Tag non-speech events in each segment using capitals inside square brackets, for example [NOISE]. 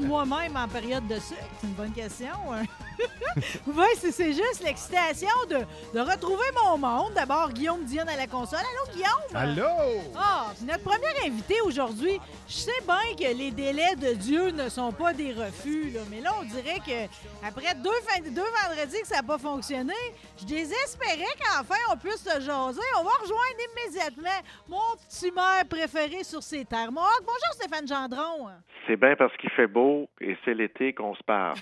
suis moi-même en période de sucre? C'est une bonne question. hein? [LAUGHS] oui, c'est c'est juste l'excitation de, de retrouver mon monde. D'abord, Guillaume Dionne à la console. Allô, Guillaume? Allô? Ah, notre premier invité aujourd'hui, je sais bien que les délais de Dieu ne sont pas des refus, là, mais là, on dirait que après deux, fin- deux vendredis que ça n'a pas fonctionné, je désespérais qu'enfin on puisse se jaser. On va rejoindre immédiatement mon petit maire préféré sur ces terres. Bonjour Stéphane Gendron. C'est bien parce qu'il fait beau et c'est l'été qu'on se parle.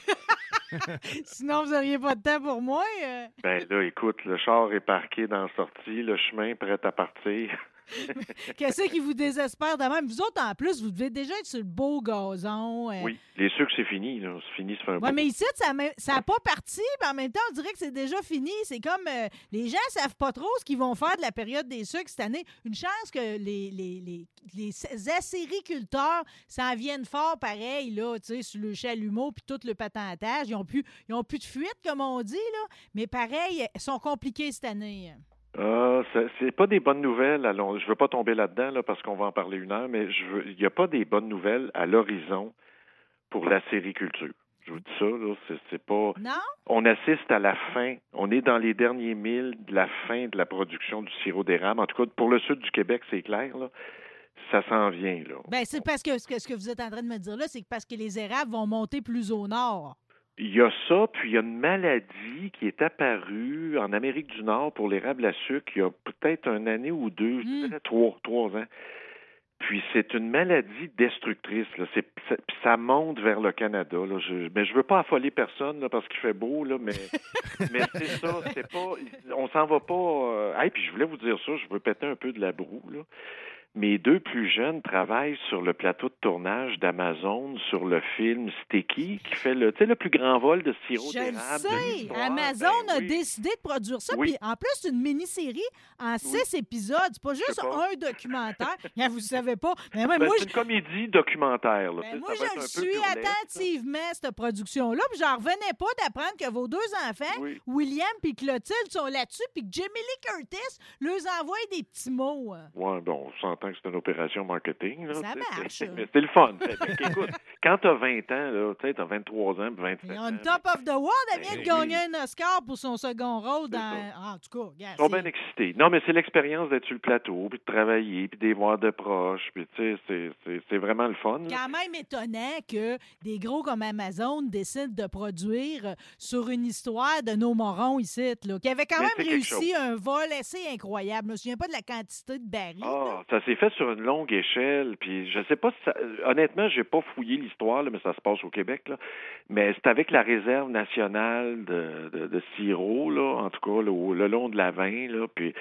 [LAUGHS] Sinon, vous n'auriez pas de temps pour moi. euh. ben là, écoute, le char est parqué dans la sortie, le chemin prêt à partir. [LAUGHS] Qu'est-ce qui vous désespère de même? Vous autres, en plus, vous devez déjà être sur le beau gazon. euh. Oui, les sucres, c'est fini. là. C'est fini, fait un bout. mais ici, ça n'a pas parti, mais en même temps, on dirait que c'est déjà fini. C'est comme euh, les gens ne savent pas trop ce qu'ils vont faire de la période des sucres cette année. Une chance que les, les, les, les acériculteurs s'en viennent fort pareil, là, tu sais, sur le chalumeau puis tout le patentage. Ils n'ont plus, ils ont plus de fuite, comme on dit, là. Mais pareil, ils sont compliqués cette année. Ah, c'est- pas des bonnes nouvelles. Allons, je veux pas tomber là-dedans là, parce qu'on va en parler une heure, mais je veux, il n'y a pas des bonnes nouvelles à l'horizon pour la sériculture. Je vous dis ça, là, c'est, pas. Non? On assiste à la fin. On est dans les derniers milles de la fin de la production du sirop d'érable. En tout cas, pour le sud du Québec, c'est clair. Là. Ça s'en vient. Là. Ben, c'est parce que ce, que ce que vous êtes en train de me dire là, c'est que parce que les érables vont monter plus au nord. Il y a ça, puis il y a une maladie qui est apparue en Amérique du Nord pour l'érable à sucre il y a peut-être une année ou deux, je Mm. dirais trois, trois ans. Puis c'est une maladie destructrice. Là. C'est, ça monte vers le Canada. Là. Je, mais je veux pas affoler personne là, parce qu'il fait beau, là, mais, [LAUGHS] mais c'est ça. C'est pas, on s'en va pas. Euh... hey, puis je voulais vous dire ça. Je veux péter un peu de la broue. Là. Mes deux plus jeunes travaillent sur le plateau de tournage d'Amazon sur le film Sticky, qui fait le, le plus grand vol de sirop Je le d'érable. de sais. Amazon Ben a oui. décidé de produire ça. Oui. Puis en plus, c'est une mini-série en six épisodes. C'est pas juste pas. un documentaire. [LAUGHS] Bien, vous ne savez pas. Ben, c'est une comédie documentaire. Là. Ben, moi, je un suis attentivement cette production-là, puis j'en revenais pas d'apprendre que vos deux enfants, Oui. William puis Clotilde, sont là-dessus, puis que Jamie Lee Curtis leur envoie des petits mots. hein. Ouais, bon, on s'entend que c'est une opération marketing. Là, Ça tu marche. c'est- Mais c'est le fun. Écoute, quand t'as 20 ans, tu sais, t'as 23 ans, puis 27 Ils ans. une top of the world. Elle vient de Ben gagner oui. un Oscar pour son second rôle C'est dans. ça. Ah, en tout cas, regarde, Ils sont c'est- bien excités. Non, mais c'est l'expérience d'être sur le plateau, puis de travailler, puis de les voir de proche, puis tu sais, c'est- c'est- c'est vraiment le fun. là. quand même étonnant que des gros comme Amazon décident de produire euh, sur une histoire de nos morons ici, là, qui avait quand Mais même c'est réussi un vol assez incroyable. Je me souviens pas de la quantité de barils. Ah, ça fait sur une longue échelle, puis je sais pas si ça... Honnêtement, j'ai pas fouillé l'histoire, mais ça se passe au Québec, là. Mais c'est avec la réserve nationale de, de, là, en tout cas, là, le long de la vin, là, puis...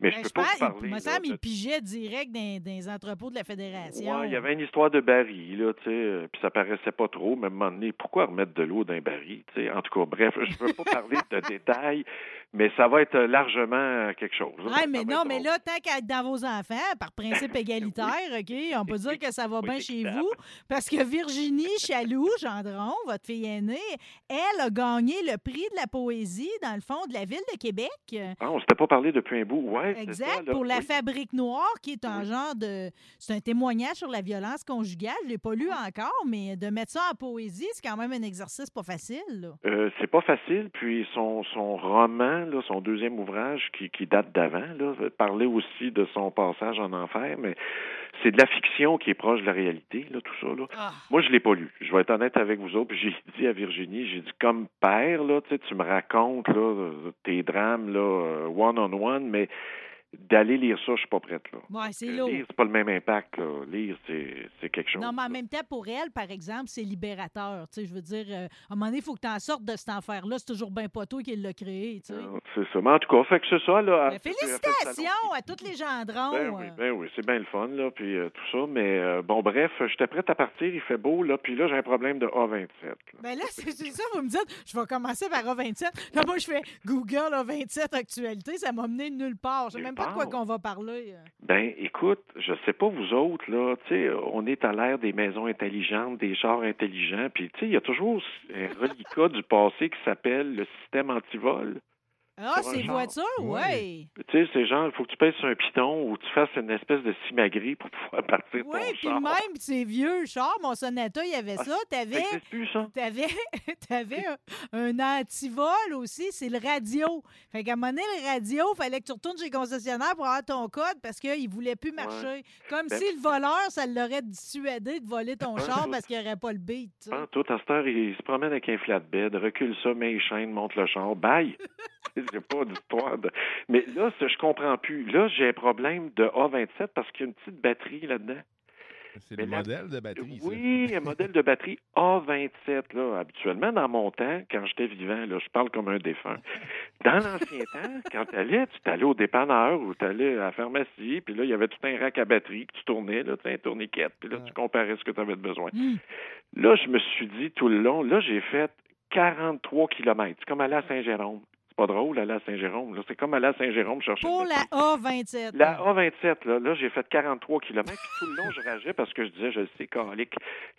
Mais Ben, je peux je pas pense, vous parler... il me de- pigeait direct dans, dans les entrepôts de la Fédération. Ouais, il y avait une histoire de baril, là, tu sais, euh, puis ça paraissait pas trop, mais à un moment donné, pourquoi remettre de l'eau dans un baril, tu sais? En tout cas, bref, je veux pas parler de [LAUGHS] détails, mais ça va être largement quelque chose. là. Ouais, mais non, mais là, tant qu'à être dans vos enfants, par principe, [LAUGHS] égalitaire, OK? On peut dire que ça va Oui, bien chez vous. Parce que Virginie Chaloux, Gendron, votre fille aînée, elle a gagné le prix de la poésie, dans le fond, de la Ville de Québec. Ah, on s'était pas parlé depuis un bout. Ouais, Exact, ça, là. pour la. Fabrique Noire, qui est un Oui. genre de. C'est un témoignage sur la violence conjugale. Je ne l'ai pas lu encore, mais de mettre ça en poésie, c'est quand même un exercice pas facile. Euh, c'est pas facile. Puis son, son roman, là, son deuxième ouvrage qui, qui date d'avant, parlait aussi de son passage en enfer, mais c'est de la fiction qui est proche de la réalité, là, tout ça. Là. Ah. Moi, je l'ai pas lu. Je vais être honnête avec vous autres. J'ai [LAUGHS] dit à Virginie, j'ai dit comme père, là, tu sais, tu me racontes là, euh, tes drames là, one on one, mais d'aller lire ça, je suis pas prête là. Ouais, c'est lourd. Lire, c'est pas le même impact. Là. Lire, c'est, c'est quelque chose. Non, mais en même temps, pour elle, par exemple, c'est libérateur. Tu sais, je veux dire, euh, à un moment donné, il faut que tu en sortes de cet enfer-là. C'est toujours bien pas toi qui l'a créé. Tu sais. C'est ça. Mais en tout cas, fait que c'est ça. Là, félicitations à tous les gendrons. Ben oui, euh. ben oui, c'est bien le fun, là, puis euh, tout ça. Mais euh, bon, bref, j'étais prête à partir, il fait beau, là, puis là, j'ai un problème de A27. là. Ben là, c'est ça, vous me dites, je vais commencer par A27. Là, moi, je fais Google A27 actualité, ça m'a mené nulle part. Je même pas de quoi part. qu'on va parler. euh. Ben, écoute, je sais pas vous autres, là, tu sais, on est à l'ère des maisons intelligentes, des chars intelligents, puis tu sais, il y a toujours un reliquat du passé qui s'appelle le système antivol. Ah, ces char. voitures, oui. Tu sais, c'est genre, il faut que tu pèses sur un piton ou tu fasses une espèce de simagrée pour [LAUGHS] pouvoir partir Oui, puis char. même ces vieux chars, mon Sonata, il y avait Ah, ça. T'avais n'existe plus, ça? T'avais, [LAUGHS] t'avais un, un antivol aussi, c'est le radio. Fait qu'à un moment donné, le radio, fallait que tu retournes chez le concessionnaire pour avoir ton code parce qu'il ne voulait plus marcher. Comme Ben- si le voleur, ça l'aurait dissuadé de voler ton [LAUGHS] char parce qu'il n'y aurait pas le beat. tout à cette heure, il se promène avec un flatbed, recule ça, met les chaînes, monte le char, bye! [LAUGHS] J'ai pas d'histoire de... Mais là, je comprends plus. Là, j'ai un problème de A27 parce qu'il y a une petite batterie là-dedans. C'est le la- modèle de batterie, ça. Oui, un modèle de batterie A27. Là. Habituellement, dans mon temps, quand j'étais vivant, là, je parle comme un défunt. Dans l'ancien [LAUGHS] temps, quand tu allais, tu t'allais au dépanneur ou tu allais à la pharmacie, puis là, il y avait tout un rack à batterie que tu tournais, là, tu sais, un tourniquet, puis là, tu comparais ce que tu avais besoin. Hmm. Là, je me suis dit tout le long, là, j'ai fait 43 kilomètres. C'est comme aller à Saint-Jérôme. C'est pas drôle, aller à Saint-Jérôme. C'est comme aller à Saint-Jérôme chercher Pour la batterie. A27. La A27, là, là j'ai fait 43 km. Puis tout le long, je rageais parce que je disais, je le sais, calique,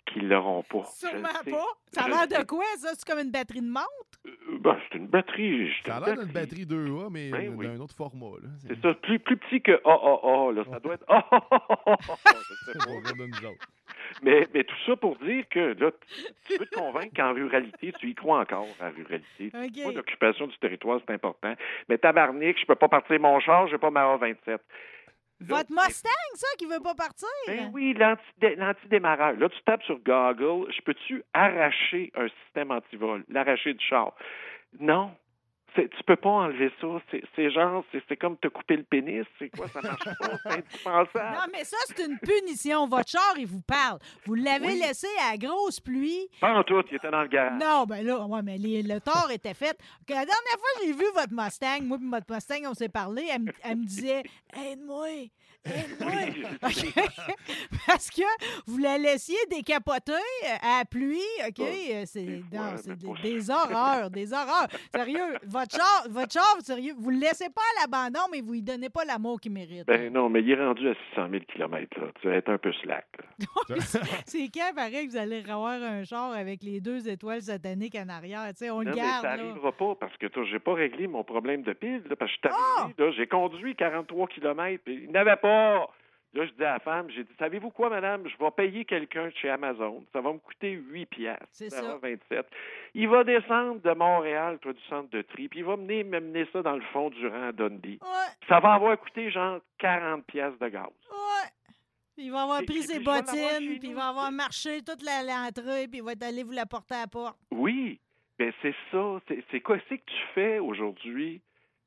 qu'ils l'auront pas. Sûrement pas. Ça a l'air de sais. quoi, ça? C'est comme une batterie de montre? Euh, ben, c'est une batterie. Ça a l'air d'une batterie 2A, mais Ben d'un oui. autre format. Là. C'est ça, plus, plus petit que AAA, là. Ça doit être Mais, mais tout ça pour dire que, là, tu veux te convaincre qu'en ruralité, tu y crois encore, la ruralité. OK. Moi, l'occupation du territoire, c'est important. Mais tabarnak, je peux pas partir mon char, j'ai pas ma A27. Là, Votre Mustang, ça, qui veut pas partir? Ben oui, l'anti- l'antidémarreur. Là, tu tapes sur Google, je peux-tu arracher un système antivol, l'arracher du char? Non. Tu peux pas enlever ça. C'est- genre, c'est c'est comme te couper le pénis. C'est quoi, ça marche pas? C'est indispensable. Non, mais ça, c'est une punition. Votre char, il vous parle. Vous l'avez Oui. laissé à la grosse pluie. Pas en tout, il était dans le garage. Non, ben là, ouais, mais les- le tort était fait. La dernière fois j'ai vu votre Mustang, moi et votre Mustang, on s'est parlé, elle me disait Aide-moi, [LAUGHS] aide-moi. [LAUGHS] OK? Parce que vous la laissiez décapoter euh, à la pluie, OK? Euh, C'est des mais horreurs, des horreurs. Sérieux, votre char, votre char, sérieux, vous le laissez pas à l'abandon, mais vous lui donnez pas l'amour qu'il mérite. Ben non, mais il est rendu à 600 000 km. Là. Tu vas être un peu slack. [LAUGHS] C'est quand, pareil, que vous allez avoir un char avec les deux étoiles sataniques en arrière? Tu sais, on le Non, mais garde, ça là. n'arrivera pas parce que j'ai pas réglé mon problème de pile. Là, parce que je suis Ah! j'ai conduit 43 km et il n'avait pas. Là, je dis à la femme, j'ai dit, savez-vous quoi, madame? Je vais payer quelqu'un chez Amazon. Ça va me coûter 8 piastres. C'est Ça ça. va 27. Il va descendre de Montréal, toi, du centre de tri, puis il va mener, m'amener ça dans le fond du rang à Dundee. Ouais, Ça va avoir coûté genre 40 piastres de gaz. ouais. Puis il va avoir pris ses bottines, puis il va avoir marché toute la- l'entrée, puis il va être allé vous la porter à la porte. Oui, ben c'est ça. C'est c'est quoi c'est que tu fais aujourd'hui?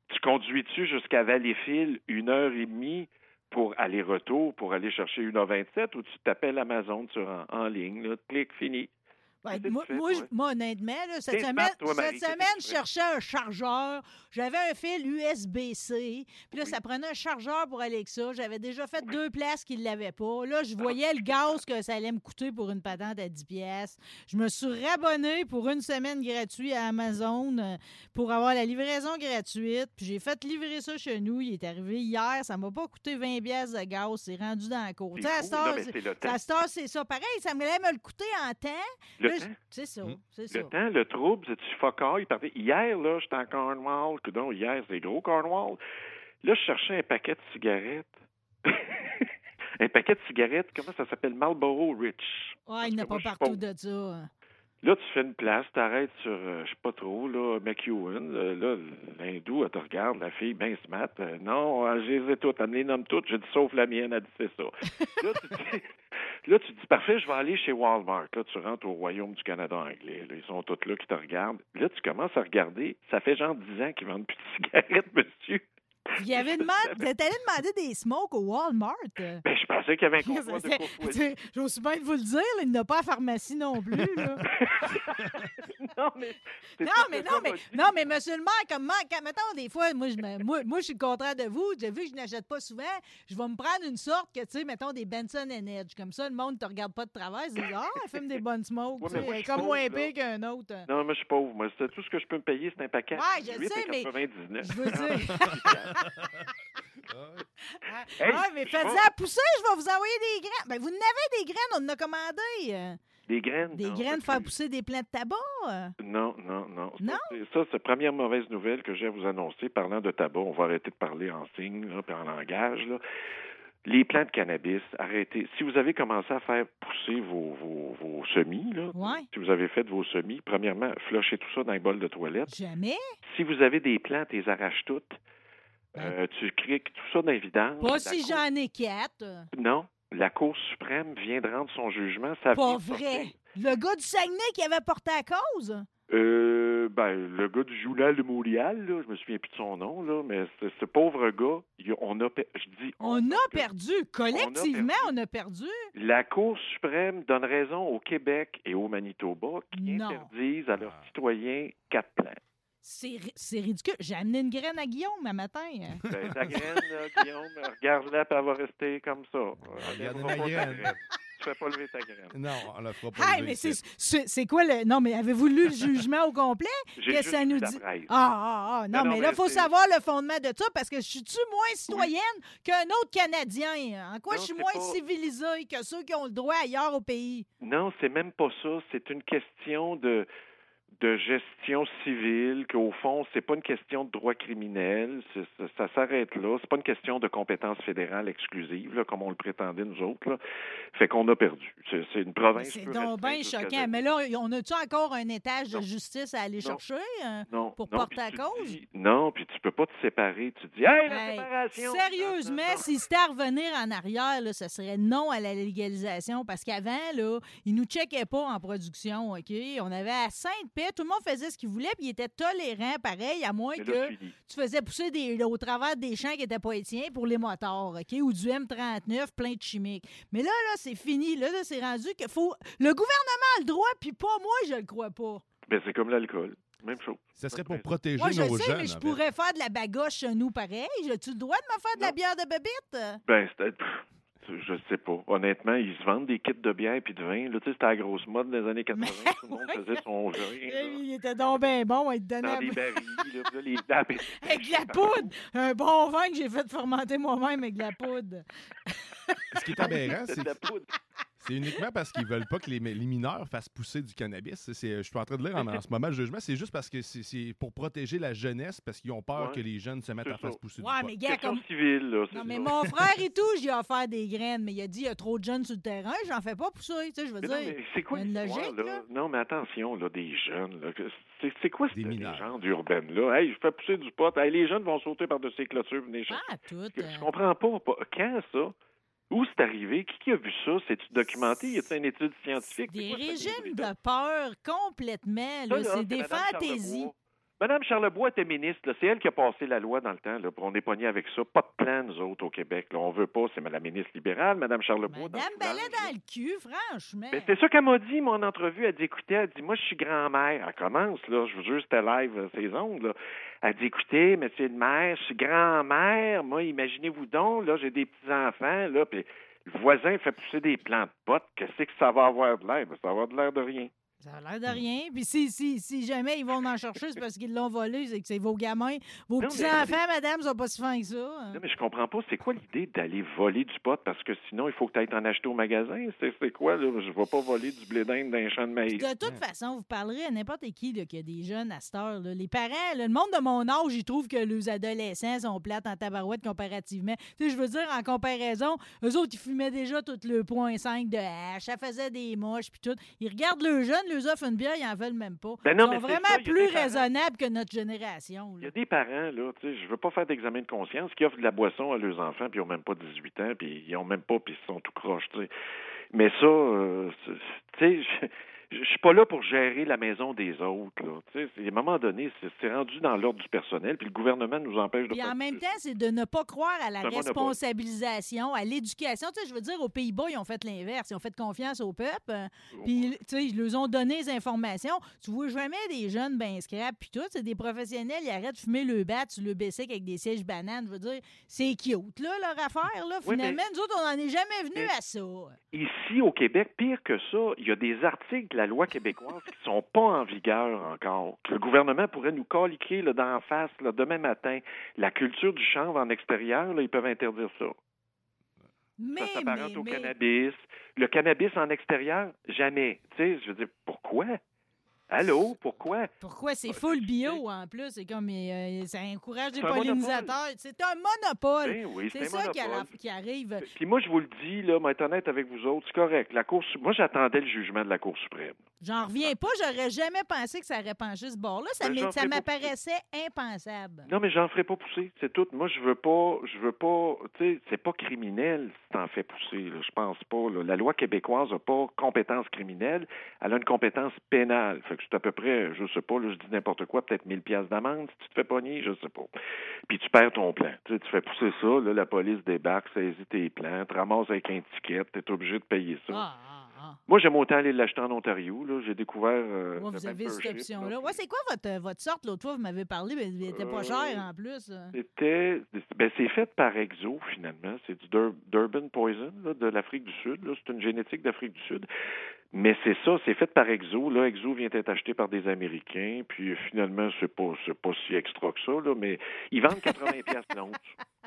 Tu conduis-tu jusqu'à Valleyfield une heure et demie? Pour aller-retour, pour aller chercher une A27 ou tu t'appelles Amazon sur en, en ligne, là, clic, fini. Moi, moi, je- moi, honnêtement, là, cette semaine, smart, toi, Marie, cette semaine je cherchais un chargeur. J'avais un fil USB-C. Puis là, Oui. ça prenait un chargeur pour Alexa. J'avais déjà fait deux places qui ne l'avaient pas. Là, je voyais le gaz que ça allait me coûter pour une patente à 10 pièces. Je me suis rabonné pour une semaine gratuite à Amazon euh, pour avoir la livraison gratuite. Puis j'ai fait livrer ça chez nous. Il est arrivé hier. Ça m'a pas coûté 20 pièces de gaz. C'est rendu dans la cour. Mais c'est- ça. Pareil, ça me allait me le coûter en temps. Le temps. je- C'est ça, Hmm? c'est ça. Le temps, le trouble, c'est tu focailles. Parfait. Hier, là, j'étais en Cornwall. Coudon, hier, c'est gros Cornwall. Là, je cherchais un paquet de cigarettes. [LAUGHS] un paquet de cigarettes, comment ça s'appelle? Marlboro Rich. Ouais, il n'y en a pas partout de ça. Là, tu fais une place, t'arrêtes sur, euh, je sais pas trop, là, McEwen. euh, là, l'hindou, elle te regarde, la fille, ben smart. Euh, non, euh, je les ai toutes, elle me les nomme toutes. J'ai dit, sauf la mienne, elle dit, c'est ça. [LAUGHS] là, tu dis, là, tu dis, parfait, je vais aller chez Walmart. Là, tu rentres au Royaume du Canada anglais. Là, ils sont tous là qui te regardent. Là, tu commences à regarder. Ça fait genre 10 ans qu'ils vendent plus de cigarettes, [LAUGHS] monsieur. Il y avait [LAUGHS] demandé, allé demander des smokes au Walmart. Ben, je pensais qu'il y avait un convoi de courtoisie. J'ose bien de vous le dire, là, il n'y en a pas à pharmacie non plus. Là. [LAUGHS] non, mais. Non, mais non, mais non, mais monsieur le maire, comme moi, quand, mettons, des fois, moi, je, me- moi, moi, je suis le contraire de vous. J'ai vu que je n'achète pas souvent. Je vais me prendre une sorte que, tu sais, mettons, des Benson Edge. Comme ça, le monde ne te regarde pas de travers. Ils disent, ah, elle fume des bonnes smokes. Ouais, mais moi, comme pauvre, moins pire qu'un autre. Non, moi, je suis pauvre. Moi, c'est tout ce que je peux me payer, c'est un paquet. Ouais, je 18 sais, mais 99. Je veux dire. [LAUGHS] Hey, ah, mais vais- pousser, je vais vous envoyer des graines. Ben, vous en avez des graines, on en a commandé. Des graines? Des non, graines, faire pousser des plants de tabac? Non, non, non. Non? c'est- Ça, c'est la première mauvaise nouvelle que j'ai à vous annoncer. Parlant de tabac, on va arrêter de parler en signe, là, puis en langage. Là. Les plants de cannabis, arrêtez. Si vous avez commencé à faire pousser vos, vos, vos semis, là, Ouais. si vous avez fait vos semis, premièrement, flushez tout ça dans les bols de toilette. Jamais. Si vous avez des plantes, les arraches toutes. Euh, tu criques tout ça vidanges. Pas La si Cour- j'en ai quatre. Non. La Cour suprême vient de rendre son jugement. Ça Pas vrai. porter- Le gars du Saguenay qui avait porté à cause? Euh, ben, le gars du journal de Montréal, là, je me souviens plus de son nom, là, mais ce, ce pauvre gars, il- on a, je dis, On a perdu. Collectivement, on a perdu. La Cour suprême donne raison au Québec et au Manitoba qui Non. interdisent à leurs citoyens quatre plants. C'est ri- c'est ridicule. J'ai amené une graine à Guillaume un matin. Ben, ta graine, là, Guillaume, regarde-la, puis elle va rester comme ça. Regardez Lèvera ma pas ta graine. Tu fais pas lever ta graine. Non, on la fera pas. Hey, lever mais c'est quoi le. Non, mais avez-vous lu le [LAUGHS] jugement au complet? Qu'est-ce que ça nous dit? Ah, ah, ah. Non, mais là, il faut savoir le fondement de ça parce que je suis-tu moins citoyenne qu'un autre Canadien? En quoi Non, je suis moins pas- civilisée que ceux qui ont le droit ailleurs au pays? Non, c'est même pas ça. C'est une question de de gestion civile, qu'au fond, c'est pas une question de droit criminel, ça, ça s'arrête là. C'est pas une question de compétence fédérale exclusive, là, comme on le prétendait nous autres. Là. Fait qu'on a perdu. C'est une province. C'est donc bien choquant. Mais là, on a-tu encore un étage de justice à aller Non. chercher hein, non, pour porter à cause? dis- non, puis tu peux pas te séparer. Tu dis, hey, la Hey, séparation! Sérieusement, si c'était à revenir en arrière, là, ce serait non à la légalisation parce qu'avant, là, ils nous checkaient pas en production, OK? On avait à Tout le monde faisait ce qu'il voulait, puis ils étaient tolérants, pareil, à moins que tu faisais pousser des, au travers des champs qui n'étaient pas les tiens pour les motards, OK? Ou du M39 plein de chimiques. Mais là, là, c'est fini. Là, là c'est rendu que faut. Le gouvernement a le droit, puis pas moi, je le crois pas. Ben, c'est comme l'alcool. Même chose. Ça serait pour protéger Moi, je nos sais, jeunes. mais je fait. pourrais faire de la bagoche chez nous pareil. J'ai-tu le droit de me faire de la bière de bébite? Ben, Je sais pas. Honnêtement, ils se vendent des kits de bière puis de vin. Là, tu sais, c'était la grosse mode des années 80. Tout le monde [LAUGHS] faisait son vin. Il était donc bien bon, il te donnait Dans des barils. Là, les [LAUGHS] dames- avec de la poudre. Un bon vin que j'ai fait fermenter moi-même avec de la poudre. Ce qui est aberrant, [LAUGHS] C'est c'est de la poudre. C'est uniquement parce qu'ils veulent pas que les, les mineurs fassent pousser du cannabis. C'est- je suis en train de lire en, en ce moment le jugement. C'est juste parce que c'est- pour protéger la jeunesse, parce qu'ils ont peur Ouais, que les jeunes se mettent à faire pousser Ouais, du mais gars, comme. civile, là. c'est Non, mais ça. mon frère et tout, j'ai offert des graines, mais il a dit il y a trop de jeunes sur le terrain, j'en fais pas pousser. Tu sais, je veux Mais dire. non, mais c'est quoi une logique, là? là. Non, mais attention, là, des jeunes, là. C'est, c'est quoi cette légende urbaine, là? Hey, je fais pousser du pot. Hey, les jeunes vont sauter par-dessus les clôtures, venez chercher. Pas tout. Je euh, comprends pas, pas. Quand ça? Où c'est arrivé? Qui, qui a vu ça? C'est-tu documenté? Y a-t-il une étude scientifique? Des quoi régimes de peur complètement. C'est des fantaisies. Madame Charlebois était ministre. C'est elle qui a passé la loi dans le temps. Là, on est pogné avec ça. Pas de plan, nous autres, au Québec. Là. On veut pas. C'est la ministre libérale, Madame Charlebois. dans Madame Ballet là. dans le cul, franchement. Mais c'est ça qu'elle m'a dit, mon entrevue. Elle dit, écoutez, elle dit, moi, je suis grand-mère. Elle commence, là. Je vous jure, c'était live, euh, ces ondes, là. Elle dit, écoutez, monsieur le maire, je suis grand-mère. Moi, imaginez-vous donc, là, j'ai des petits-enfants, là, puis le voisin fait pousser des plants de potes. Qu'est-ce que ça va avoir de l'air? Ben, ça va avoir de l'air de rien. Ça a l'air de rien. Puis si, si, si jamais ils vont en chercher, c'est parce qu'ils l'ont volé, c'est que c'est vos gamins. Vos petits-enfants, madame, sont pas si fins que ça. hein. Non, mais je comprends pas. C'est quoi l'idée d'aller voler du pot? Parce que sinon, il faut que tu ailles t'en acheter au magasin. C'est quoi, là? Je vais pas voler du blé d'Inde d'un champ de maïs. De toute façon, vous parlerez à n'importe qui là, qui a des jeunes à cette heure. là. Les parents, là, le monde de mon âge, ils trouvent que les adolescents sont plates en tabarouette comparativement. Tu sais, je veux dire, en comparaison, eux autres, ils fumaient déjà tout le point 5 de hache, ça faisait des moches, puis tout. Ils regardent le jeune, ils offrent une bière, ils en veulent même pas. Ben non, ils sont c'est vraiment ça, plus raisonnables que notre génération. Il y a des parents, là, tu sais, je veux pas faire d'examen de conscience, qui offrent de la boisson à leurs enfants, puis ils ont même pas 18 ans, puis ils ont même pas, puis ils sont tout croches, tu sais. Mais ça, euh, tu sais, je- suis pas là pour gérer la maison des autres, là. Tu à un moment donné, c'est rendu dans l'ordre du personnel, puis le gouvernement nous empêche de Puis faire en même temps, c'est de ne pas croire à la responsabilisation, à l'éducation. Tu je veux dire, aux Pays-Bas, ils ont fait l'inverse. Ils ont fait confiance au peuple. euh, Puis, tu sais, ils leur ont donné les informations. Tu vois jamais des jeunes ben scrap, puis tout. C'est des professionnels, ils arrêtent de fumer le bat sur le bicycle avec des sièges bananes. Je veux dire, c'est cute, là, leur affaire, là. Oui, mais- Finalement, nous autres, on n'en est jamais venus Mais- à ça. Ici, au Québec, pire que ça, il y a des articles la loi québécoise qui sont pas en vigueur encore. Que le gouvernement pourrait nous caliquer là, d'en face là, demain matin. La culture du chanvre en extérieur, là, ils peuvent interdire ça. Mais, ça s'apparente au mais- cannabis. Le cannabis en extérieur, jamais. Tu sais, je veux dire, pourquoi? Allô, pourquoi? Pourquoi? C'est full bio en plus? C'est comme euh, ça encourage les pollinisateurs. C'est un monopole. Ben oui, c'est ça qui, arrive. Puis moi, je vous le dis, là, être honnête avec vous autres, c'est correct. La moi, j'attendais le jugement de la Cour suprême. J'en reviens pas, j'aurais jamais pensé que ça aurait penché ce bord-là. Ça, Ben, m'apparaissait impensable. Non, mais j'en ferai pas pousser, c'est tout. Moi, je veux pas, je veux pas, tu sais, c'est pas criminel si t'en fais pousser, je pense pas. là. La loi québécoise a pas compétence criminelle, elle a une compétence pénale. Fait que c'est à peu près, je sais pas, là, je dis n'importe quoi, peut-être 1000 pièces d'amende si tu te fais pogner, je sais pas. Puis tu perds ton plan. Tu fais pousser ça, là, la police débarque, saisit tes plans, te ramasse avec un ticket, t'es obligé de payer ça. Ah, ah, ah. Moi, j'aime autant aller l'acheter en Ontario, là. J'ai découvert. euh, Ouais, vous avez cette option-là. là, Ouais, c'est quoi votre, votre sorte? L'autre fois, vous m'avez parlé, mais elle était pas Euh, chère en plus. euh. C'était, ben c'est fait par Exo finalement. C'est du Dur- Durban Poison là, de l'Afrique du Sud. C'est une génétique d'Afrique du Sud. Mais c'est ça, c'est fait par Exo. Là, Exo vient d'être acheté par des Américains. Puis euh, finalement, c'est pas, pas si extra que ça. Là, mais ils vendent 80 pièces l'once.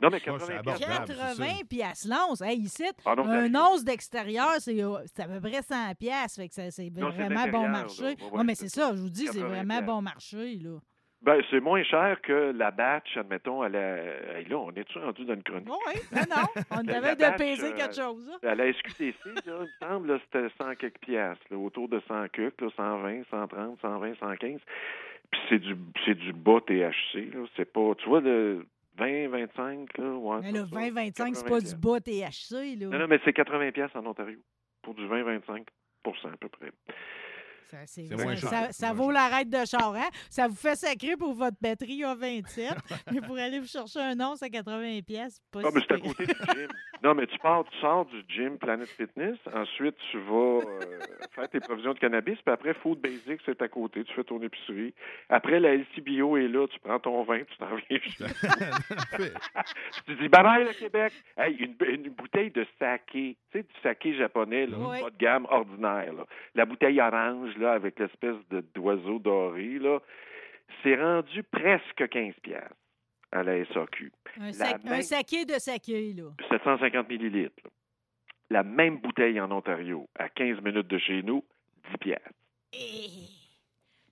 Non, mais Ouais, 80 c'est pièces. abordable. c'est 80 ça. piastres l'once. Hey, ici, Ah non, un once d'extérieur, c'est euh, c'est à peu près 100 piastres. Fait que ça- c'est vraiment bon marché. Ouais, ouais, mais c'est ça, je vous dis, c'est 80 vraiment bon marché. Là. Ben, c'est moins cher que la batch, admettons, à la. Hey, là, on est-tu rendu dans une chronique? Oui, non, non. On avait de peser quelque chose. hein. À la SQTC, là, il me semble, c'était 100 quelques piastres, là, autour de 100 quelques, là, 120, 130, 120, 115. Puis c'est du, c'est du bas THC, là. C'est pas, tu vois, le 20, 25, là, ouais. Mais ça, 20-25, c'est 80 pas du bas THC. Là. Non, non, mais c'est 80 piastres en Ontario. Pour du 20-25% à peu près. Ça, c'est- C'est moins cher. ça- C'est ça moins vaut l'arrêt de char, hein? Ça vous fait sacrer pour votre batterie à 27, [LAUGHS] mais pour aller vous chercher un once à 80 pièces, pas Ah, mais c'est à côté du gym. Non, mais tu pars, tu sors du gym Planet Fitness, ensuite tu vas euh, faire tes provisions de cannabis, puis après Food Basics, c'est à côté, tu fais ton épicerie. Après, la LCBO est là, tu prends ton vin, tu t'en viens [LAUGHS] [LAUGHS] tu dis bye bye le Québec. Hey, une, une bouteille de saké, tu sais, du saké japonais, là, Oui. pas de gamme ordinaire. Là. La bouteille orange, là, avec l'espèce de d'oiseau doré, là, c'est rendu presque 15 piastres à la SAQ. Un, sac- même- un saké de saké, là. 750 millilitres. là. La même bouteille en Ontario, à 15 minutes de chez nous, 10 piastres. Eh,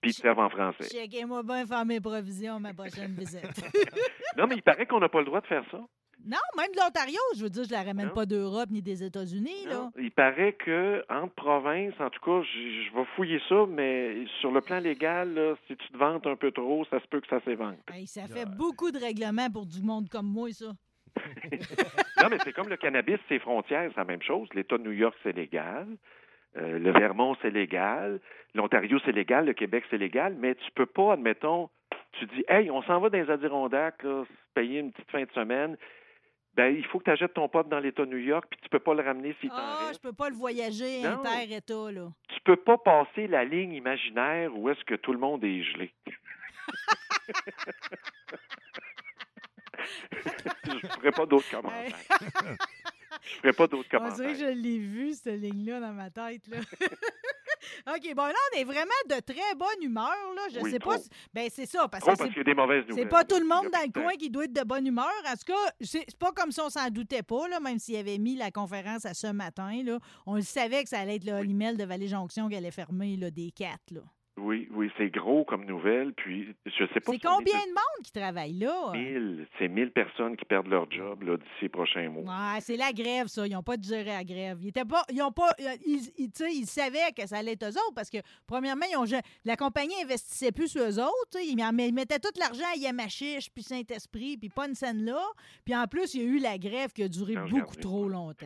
Puis ils servent en français. Checkez-moi bien faire mes provisions ma prochaine visite. [LAUGHS] Non, mais il paraît qu'on n'a pas le droit de faire ça. Non, même de l'Ontario, je veux dire, je la ramène Non. pas d'Europe ni des États-Unis, là. Il paraît que entre provinces, en tout cas, je, je vais fouiller ça, mais sur le plan légal, là, si tu te vantes un peu trop, ça se peut que ça s'évente. Hey, ça fait beaucoup de règlements pour du monde comme moi, ça. [LAUGHS] non, mais c'est comme le cannabis, c'est frontières, c'est la même chose. L'État de New York, c'est légal. Euh, le Vermont, c'est légal. L'Ontario, c'est légal. Le Québec, c'est légal. Mais tu peux pas, admettons, tu dis, hey, on s'en va dans les Adirondacks, là, se payer une petite fin de semaine. Ben, il faut que tu achètes ton pop dans l'État de New York, puis tu peux pas le ramener si Ah, je restes. peux pas le voyager inter-État, là. Tu peux pas passer la ligne imaginaire où est-ce que tout le monde est gelé. [LAUGHS] je ferai pas d'autres commentaires. [LAUGHS] Je ferai pas d'autres On dirait commentaires. que je l'ai vu, cette ligne-là, dans ma tête. Là. [LAUGHS] OK, bon, là, on est vraiment de très bonne humeur. Là. Je Oui, sais trop. pas. si- Ben, c'est ça, parce Trop que parce c'est qu'il y a des mauvaises C'est nouvelles. pas tout le monde dans le coin qui doit être de bonne humeur. En tout cas, c'est c'est pas comme si on s'en doutait pas, là, même s'il avait mis la conférence à ce matin. Là. On le savait que ça allait être le Holimel de Vallée-Jonction qui allait fermer là, des quatre. Là. Oui, oui, c'est gros comme nouvelle. Puis, je sais pas C'est si on est combien de monde qui travaille là? 1000. C'est 1000 personnes qui perdent leur job d'ici les prochains mois. Ouais, c'est la grève, ça. Ils n'ont pas digéré la grève. Ils étaient pas. Ils ont pas. euh, Ils, ils- savaient que ça allait être eux autres parce que, premièrement, ils ont, la compagnie investissait plus sur eux autres. Ils, en- ils mettaient tout l'argent à Yamachiche, puis Saint-Esprit, puis pas une scène là. Puis en plus, il y a eu la grève qui a duré je beaucoup trop longtemps.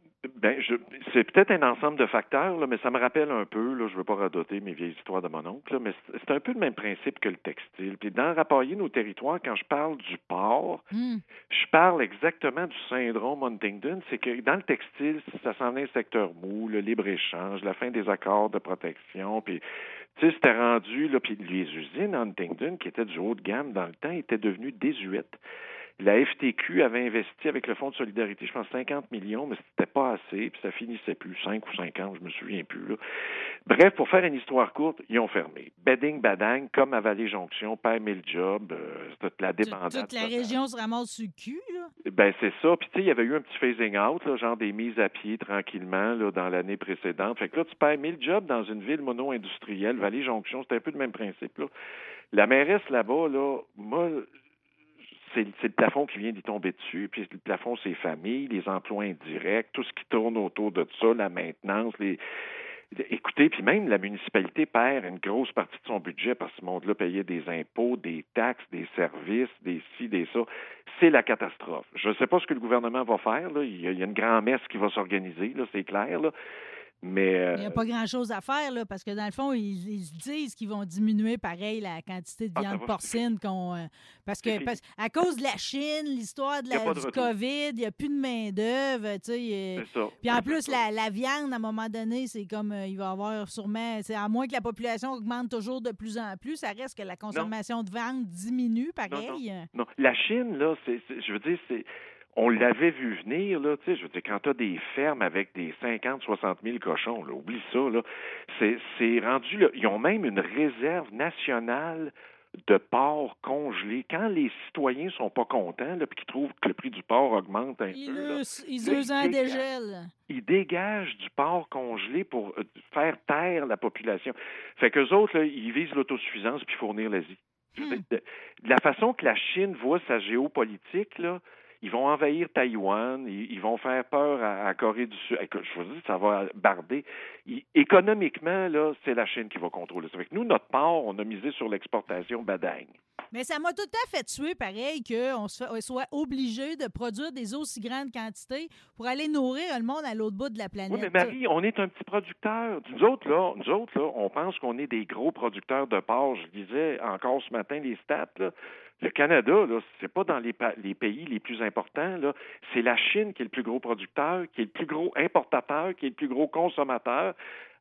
Ben, je, c'est peut-être un ensemble de facteurs, là, mais ça me rappelle un peu, là, je ne veux pas radoter mes vieilles histoires de mon oncle, là, mais c'est, un peu le même principe que le textile. Puis dans Rappailler nos territoires, quand je parle du port, Hmm. je parle exactement du syndrome Huntington. C'est que dans le textile, ça s'en est un secteur mou, le libre-échange, la fin des accords de protection, puis tu sais, c'était rendu, là, puis les usines Huntington, qui étaient du haut de gamme dans le temps, étaient devenues désuètes. La FTQ avait investi avec le Fonds de solidarité, je pense 50 millions, mais c'était pas assez, puis ça finissait plus, 5 ou 50, je me souviens plus. Là. Bref, pour faire une histoire courte, ils ont fermé. Bedding, badang, comme à Vallée-Jonction, père mille job, euh, c'était la Toute, débandade. toute la région se ramasse sur le cul, là. Ben c'est ça. Puis tu sais, il y avait eu un petit phasing out, là, genre des mises à pied tranquillement là, dans l'année précédente. Fait que là, tu perds 1000 jobs dans une ville mono-industrielle, Vallée-Jonction, c'était un peu le même principe. Là. La mairesse là-bas, là, moi, c'est le plafond qui vient d'y tomber dessus. Puis le plafond, c'est famille, les emplois indirects, tout ce qui tourne autour de ça, la maintenance, les. Écoutez, puis même la municipalité perd une grosse partie de son budget parce que ce monde-là payait des impôts, des taxes, des services, des ci, des ça. C'est la catastrophe. Je ne sais pas ce que le gouvernement va faire. Là. Il, y a, une grand-messe qui va s'organiser, c'est clair. Mais euh, Il n'y a pas grand-chose à faire, là, parce que dans le fond, ils, ils se disent qu'ils vont diminuer pareil la quantité de Ah, viande porcine qu'on. euh, parce que parce- à cause de la Chine, l'histoire de la- du retour. COVID, il n'y a plus de main-d'œuvre. Puis en plus, la, la viande, à un moment donné, c'est comme euh, il va y avoir sûrement. C'est à moins que la population augmente toujours de plus en plus, ça reste que la consommation de viande diminue, pareil. Non, la Chine, là, c'est- je veux dire, c'est. On l'avait vu venir, là, tu sais, je veux dire, quand tu as des fermes avec des 50, 60 000 cochons, là, oublie ça, là, c'est, c'est rendu, là, ils ont même une réserve nationale de porc congelé. Quand les citoyens sont pas contents, là, puis qu'ils trouvent que le prix du porc augmente un Ils peu, là, ils en ils dégagent. dégèlent. ils dégagent du porc congelé pour euh, faire taire la population. Fait qu'eux autres, là, ils visent l'autosuffisance puis fournir l'Asie. Hmm. la façon que la Chine voit sa géopolitique, là, ils vont envahir Taïwan, ils, ils vont faire peur à, à Corée du Sud. Écoute, je vous dis, ça va barder. Ils- économiquement, là, c'est la Chine qui va contrôler ça. Fait que nous, notre part, on a misé sur l'exportation badagne. Mais ça m'a tout à fait tué, pareil, qu'on soit obligé de produire des aussi grandes quantités pour aller nourrir le monde à l'autre bout de la planète. Oui, mais Marie, on est un petit producteur. Nous autres, là, nous autres, là, on pense qu'on est des gros producteurs de porc. Je disais encore ce matin les stats, là. Le Canada, là, c'est pas dans les, les pays les plus importants. C'est la Chine qui est le plus gros producteur, qui est le plus gros importateur, qui est le plus gros consommateur.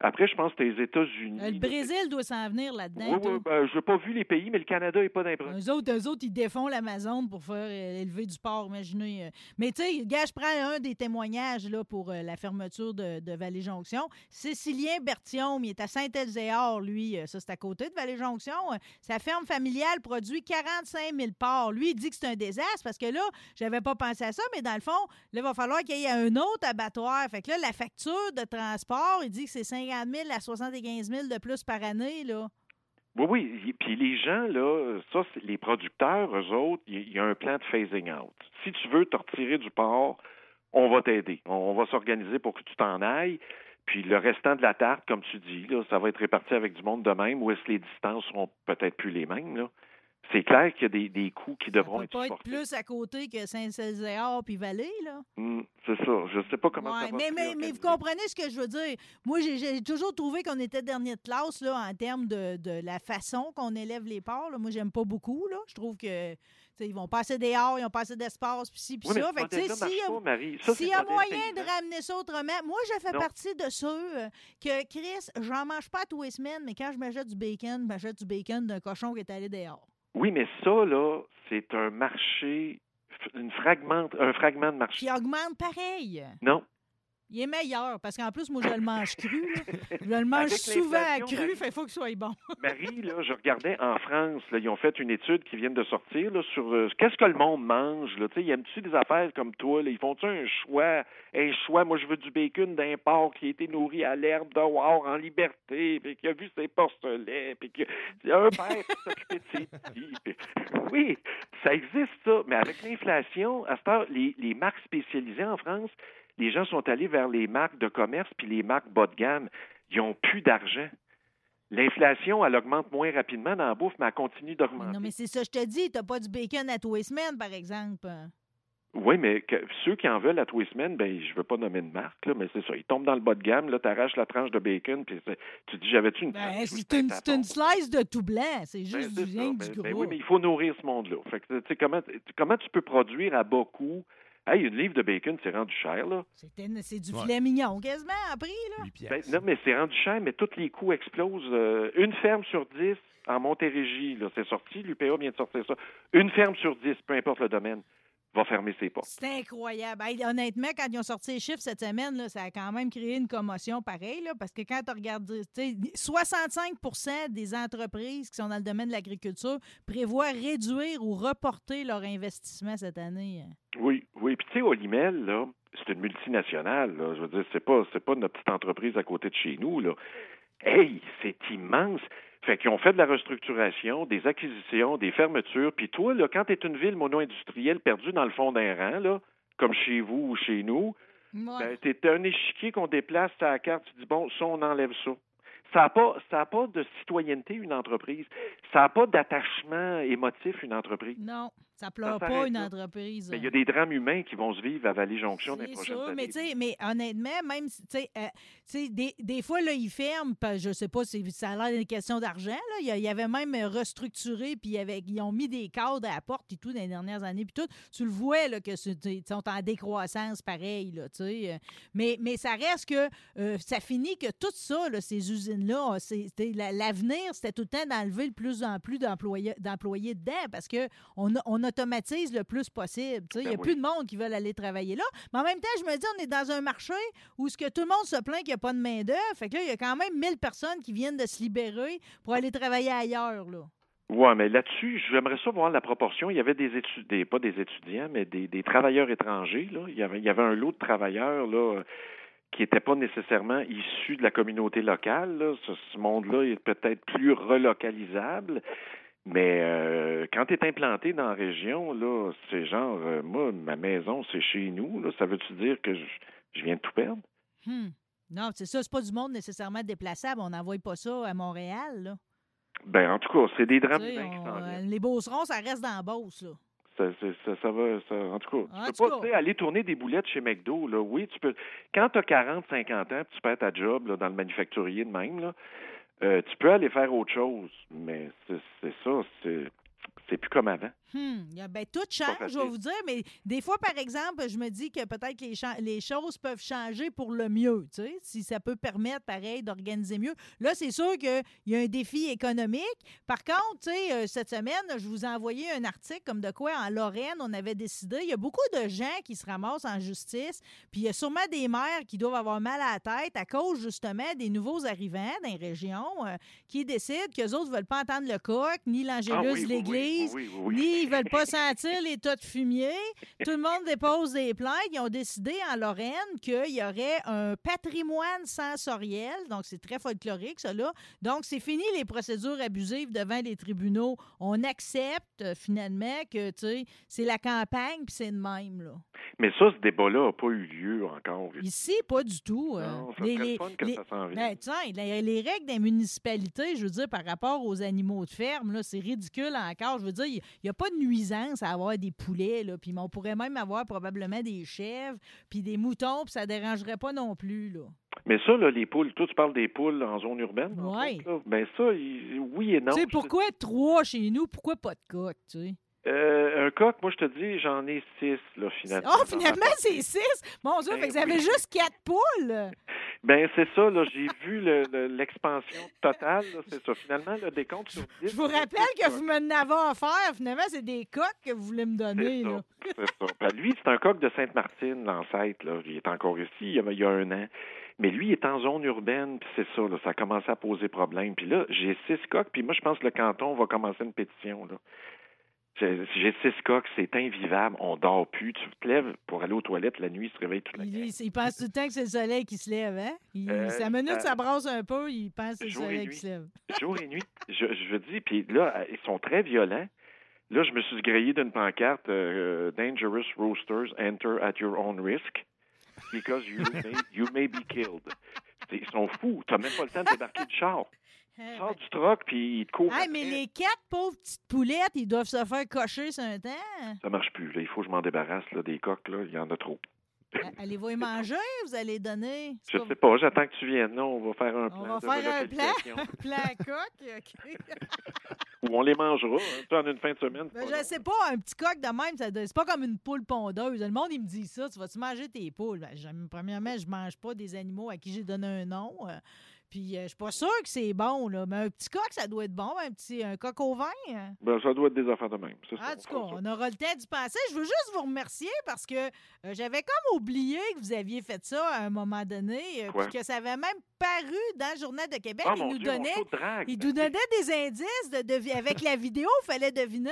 Après, je pense que c'est les États-Unis. Euh, Le Brésil doit s'en venir là-dedans. Oui, oui, ben, je n'ai pas vu les pays, mais le Canada n'est pas premiers. Eux autres, eux autres, ils défont l'Amazon pour faire euh, élever du porc, imaginez. euh. Mais tu sais, gars, je prends un des témoignages là, pour euh, la fermeture de, de Vallée-Jonction. Cécilien Berthiaume, il est à Saint-Elzéar, lui. Ça, c'est à côté de Vallée-Jonction. Sa ferme familiale produit 45 000 porcs. Lui, il dit que c'est un désastre parce que là, j'avais pas pensé à ça, mais dans le fond, là, il va falloir qu'il y ait un autre abattoir. Fait que là, la facture de transport, il dit que c'est 50 000 à 75 000 de plus par année, là. Oui, oui. Puis les gens, là, ça, les producteurs, eux autres, il y, a un plan de phasing out. Si tu veux te retirer du port, on va t'aider. On, on va s'organiser pour que tu t'en ailles. Puis le restant de la tarte, comme tu dis, là, ça va être réparti avec du monde de même, ou est-ce que les distances seront peut-être plus les mêmes, là? C'est clair qu'il y a des, des coûts qui Ça devront peut être pas être plus à côté que Saint-Césaire puis Vallée, là. Hmm, c'est ça. Je ne sais pas comment Ouais, ça va mais, mais, mais vous comprenez ce que je veux dire. Moi, j'ai- toujours trouvé qu'on était dernier de classe là, en termes de, de la façon qu'on élève les porcs. là. Moi, j'aime pas beaucoup. Là. Je trouve que ils vont passer des dehors, ils ont passé d'espace, puis ci, puis Oui, ça. Fait que, s'il y a- Marie. Ça, y a moyen de ramener ça autrement, moi, je fais Non. partie de ceux euh, que, Chris, j'en mange pas tous les semaines, mais quand je m'achète du bacon, je m'achète du bacon d'un cochon qui est allé dehors. Oui, mais ça, là, c'est un marché, une fragment, un fragment de marché. Qui augmente pareil. Non. Il est meilleur, parce qu'en plus, moi, je le mange cru. là. [LAUGHS] Je le mange souvent cru, Marie. fait qu'il faut qu'il soit bon. [LAUGHS] Marie, là, je regardais en France, là, ils ont fait une étude qui vient de sortir là, sur euh, qu'est-ce que le monde mange. Là, ils aiment-tu des affaires comme toi? Là, ils font-tu un choix? Un choix, moi je veux du bacon d'un porc qui a été nourri à l'herbe dehors en liberté, puis qui a vu ses porcelets, puis qui a un père qui s'occupait de ses petits. puis- [LAUGHS] Oui, ça existe ça. Mais avec l'inflation, à cette heure, les, les marques spécialisées en France, les gens sont allés vers les marques de commerce puis les marques bas de gamme. Ils n'ont plus d'argent. L'inflation, elle augmente moins rapidement dans la bouffe, mais elle continue d'augmenter. Non, mais c'est ça, je te dis, t'as pas du bacon à tous les semaines, par exemple. Oui, mais que- ceux qui en veulent à tous les semaines, ben, je veux pas nommer de marque, là, mais c'est ça. Ils tombent dans le bas de gamme, là, t'arraches la tranche de bacon, puis tu dis, j'avais-tu une Ben, tranche? c'est une, c'est une slice de tout blanc, c'est Ben, juste du ça. rien Ben, du ben gros. oui, mais il faut nourrir ce monde-là. Fait que, tu sais, comment, comment tu peux produire à bas coût? Hey, une livre de bacon, c'est rendu cher, là. C'était- C'est du Ouais. filet mignon, quasiment, à prix, là. 8 Ben, non, mais c'est rendu cher, mais tous les coûts explosent. Euh, une ferme sur dix en Montérégie, là, c'est sorti, l'UPA vient de sortir ça. Une ferme sur dix, peu importe le domaine, va fermer ses portes. C'est incroyable. Hey, honnêtement, quand ils ont sorti les chiffres cette semaine, là, ça a quand même créé une commotion pareille, là, parce que quand tu regardes, tu sais, 65% des entreprises qui sont dans le domaine de l'agriculture prévoient réduire ou reporter leur investissement cette année. Oui, oui. Puis tu sais, Olimel, là, c'est une multinationale. Là. Je veux dire, c'est pas, c'est pas notre petite entreprise à côté de chez nous. Là. Hey, c'est immense. Fait qu'ils ont fait de la restructuration, des acquisitions, des fermetures. Puis toi, là, quand tu es une ville mono-industrielle perdue dans le fond d'un rang, là, comme chez vous ou chez nous, Ouais. ben, t'es un échiquier qu'on déplace à la carte, tu dis, bon, ça, on enlève ça. Ça n'a pas, ça a pas de citoyenneté, une entreprise. Ça n'a pas d'attachement émotif, une entreprise. Non, ça pleure Ça pas une là. entreprise. Mais il y a des drames humains qui vont se vivre à Vallée-Jonction dans les prochaines sûr, années. mais, honnêtement, même si, tu sais, euh, tu sais, des, des fois, là, ils ferment, je sais pas si ça a l'air d'une question d'argent, là. Il y a- il y avait même restructuré, puis ils ont mis des cadres à la porte et tout dans les dernières années, puis tout. Tu le vois, là, que ils sont en décroissance pareil, là, tu sais. euh. Mais, mais ça reste que euh, ça finit que tout ça, là, ces usines-là, la- l'avenir, c'était tout le temps d'enlever le plus en plus d'employés dedans, parce que on, on automatise le plus possible. Il n'y a Ben plus oui. de monde qui veulent aller travailler là. Mais en même temps, je me dis, on est dans un marché où ce que tout le monde se plaint qu'il n'y a pas de main-d'œuvre. Fait que là, il y a quand même 1000 personnes qui viennent de se libérer pour aller travailler ailleurs, là. Oui, mais là-dessus, j'aimerais ça voir la proportion. Il y avait des étudiants, pas des étudiants, mais des, des travailleurs étrangers. Là. Il, y avait, il y avait un lot de travailleurs là, qui n'étaient pas nécessairement issus de la communauté locale. Là. Ce, ce monde-là est peut-être plus relocalisable. Mais euh, quand tu es implanté dans la région, là, c'est genre, euh, moi, ma maison, c'est chez nous. Là. Ça veut-tu dire que je, je viens de tout perdre? Hmm. Non, c'est ça, c'est pas du monde nécessairement déplaçable. On n'envoie pas ça à Montréal, là. Ben, en tout cas, c'est des Tu drames sais, humains qui on- euh, viennent. les Beaucerons, ça reste dans la Beauce, là. Ça, ça, ça, ça va, ça, en tout cas, En tu peux pas cas. tu sais, aller tourner des boulettes chez McDo, là. Oui, tu peux. Quand tu as 40, 50 ans, tu perds ta job là, dans le manufacturier de même, là, euh, tu peux aller faire autre chose, mais c'est ça, c'est plus comme avant. Hmm, ben, tout change, je vais vous dire, mais des fois, par exemple, je me dis que peut-être que les, choses peuvent changer pour le mieux, tu sais, si ça peut permettre, pareil, d'organiser mieux. Là, c'est sûr qu'il y a un défi économique. Par contre, tu sais, euh, cette semaine, je vous ai envoyé un article comme de quoi, en Lorraine, on avait décidé, il y a beaucoup de gens qui se ramassent en justice, puis il y a sûrement des maires qui doivent avoir mal à la tête à cause, justement, des nouveaux arrivants dans les régions euh, qui décident qu'eux autres ne veulent pas entendre le coq, ni Ah l'angélus de oui, l'Église, oui, oui, oui. Ni ils veulent pas sentir les tas de fumier. Tout le monde dépose des plaintes. Ils ont décidé en Lorraine qu'il y aurait un patrimoine sensoriel. Donc, c'est très folklorique, ça, là. Donc, c'est fini les procédures abusives devant les tribunaux. On accepte, euh, finalement, que, tu sais, c'est la campagne, puis c'est de même, là. Mais ça, ce débat-là n'a pas eu lieu encore. Ici, pas du tout. euh. Non, ça Les- serait les- le fun que les- ça s'en vienne. ben, tiens, les, les règles des municipalités, je veux dire, par rapport aux animaux de ferme, là, c'est ridicule encore. Je veux dire, il n'y a pas de nuisance à avoir des poulets, là. Puis on pourrait même avoir probablement des chèvres, puis des moutons, puis ça dérangerait pas non plus, là. Mais ça, là, les poules, toi, tu parles des poules en zone urbaine? là. Ben ça, il- oui et non. tu sais, pourquoi trois chez nous? Pourquoi pas de coq, tu sais? Euh, un coq, moi, je te dis, j'en ai six, là, finalement. Oh, finalement, c'est six! Mon Dieu, Ben fait que vous avez oui. juste quatre poules! [LAUGHS] Ben, c'est ça, là, j'ai vu le- le- l'expansion totale, c'est ça. Finalement, le décompte sur 10. Je vous rappelle que vous m'en avez offert. Finalement, c'est des coques que vous voulez me donner, C'est là. ça, c'est ça. Ben, lui, c'est un coq de Sainte-Martine, l'ancêtre, là. Il est encore ici, il y a, il y a un an. Mais lui, il est en zone urbaine, puis c'est ça, là, ça a commencé à poser problème. Puis là, j'ai six coqs, puis moi, je pense que le canton va commencer une pétition, là. J'ai six coqs, c'est invivable, on dort plus. Tu te lèves pour aller aux toilettes la nuit, il se réveille toute la nuit. il- il pense tout le temps que c'est le soleil qui se lève, hein? Il, Euh, sa minute, ça- ça brasse un peu, il pense que c'est le soleil qui se lève. [LAUGHS] Jour et nuit, je, je dis, puis là, ils sont très violents. Là, je me suis grillé d'une pancarte euh, Dangerous roosters enter at your own risk because you may, you may be killed. Ils sont fous. T'as même pas le temps de débarquer du char. Eh Sors du truck, puis ils te courent. Mais les quatre pauvres petites poulettes, ils doivent se faire cocher sur un temps. Ça marche plus. Là. Il faut que je m'en débarrasse là, des coques. Là. Il y en a trop. Allez-vous les [LAUGHS] manger? Vous allez donner? Je pas- sais pas. J'attends que tu viennes. Là, on va faire un plan On va de faire un plan, un [LAUGHS] plan coq. [LAUGHS] OK. Ou on les mangera. hein. En une fin de semaine. Ben, je sais pas, un petit coq de même, c'est pas comme une poule pondeuse. Le monde, il me dit ça. Tu vas-tu manger tes poules? Ben, premièrement, je mange pas des animaux à qui j'ai donné un nom. Puis euh, je suis pas sûre que c'est bon, là. Mais un petit coq, ça doit être bon. Un petit un coq au vin. hein? Ben, ça doit être des affaires de même. Ça, En tout cas, on aura le temps d'y penser. Je veux juste vous remercier parce que euh, j'avais comme oublié que vous aviez fait ça à un moment donné, euh, puis que ça avait même paru dans le Journal de Québec. Ah, il nous Dieu, donnait, de il nous donnait des indices de, devi- avec la vidéo. Il fallait deviner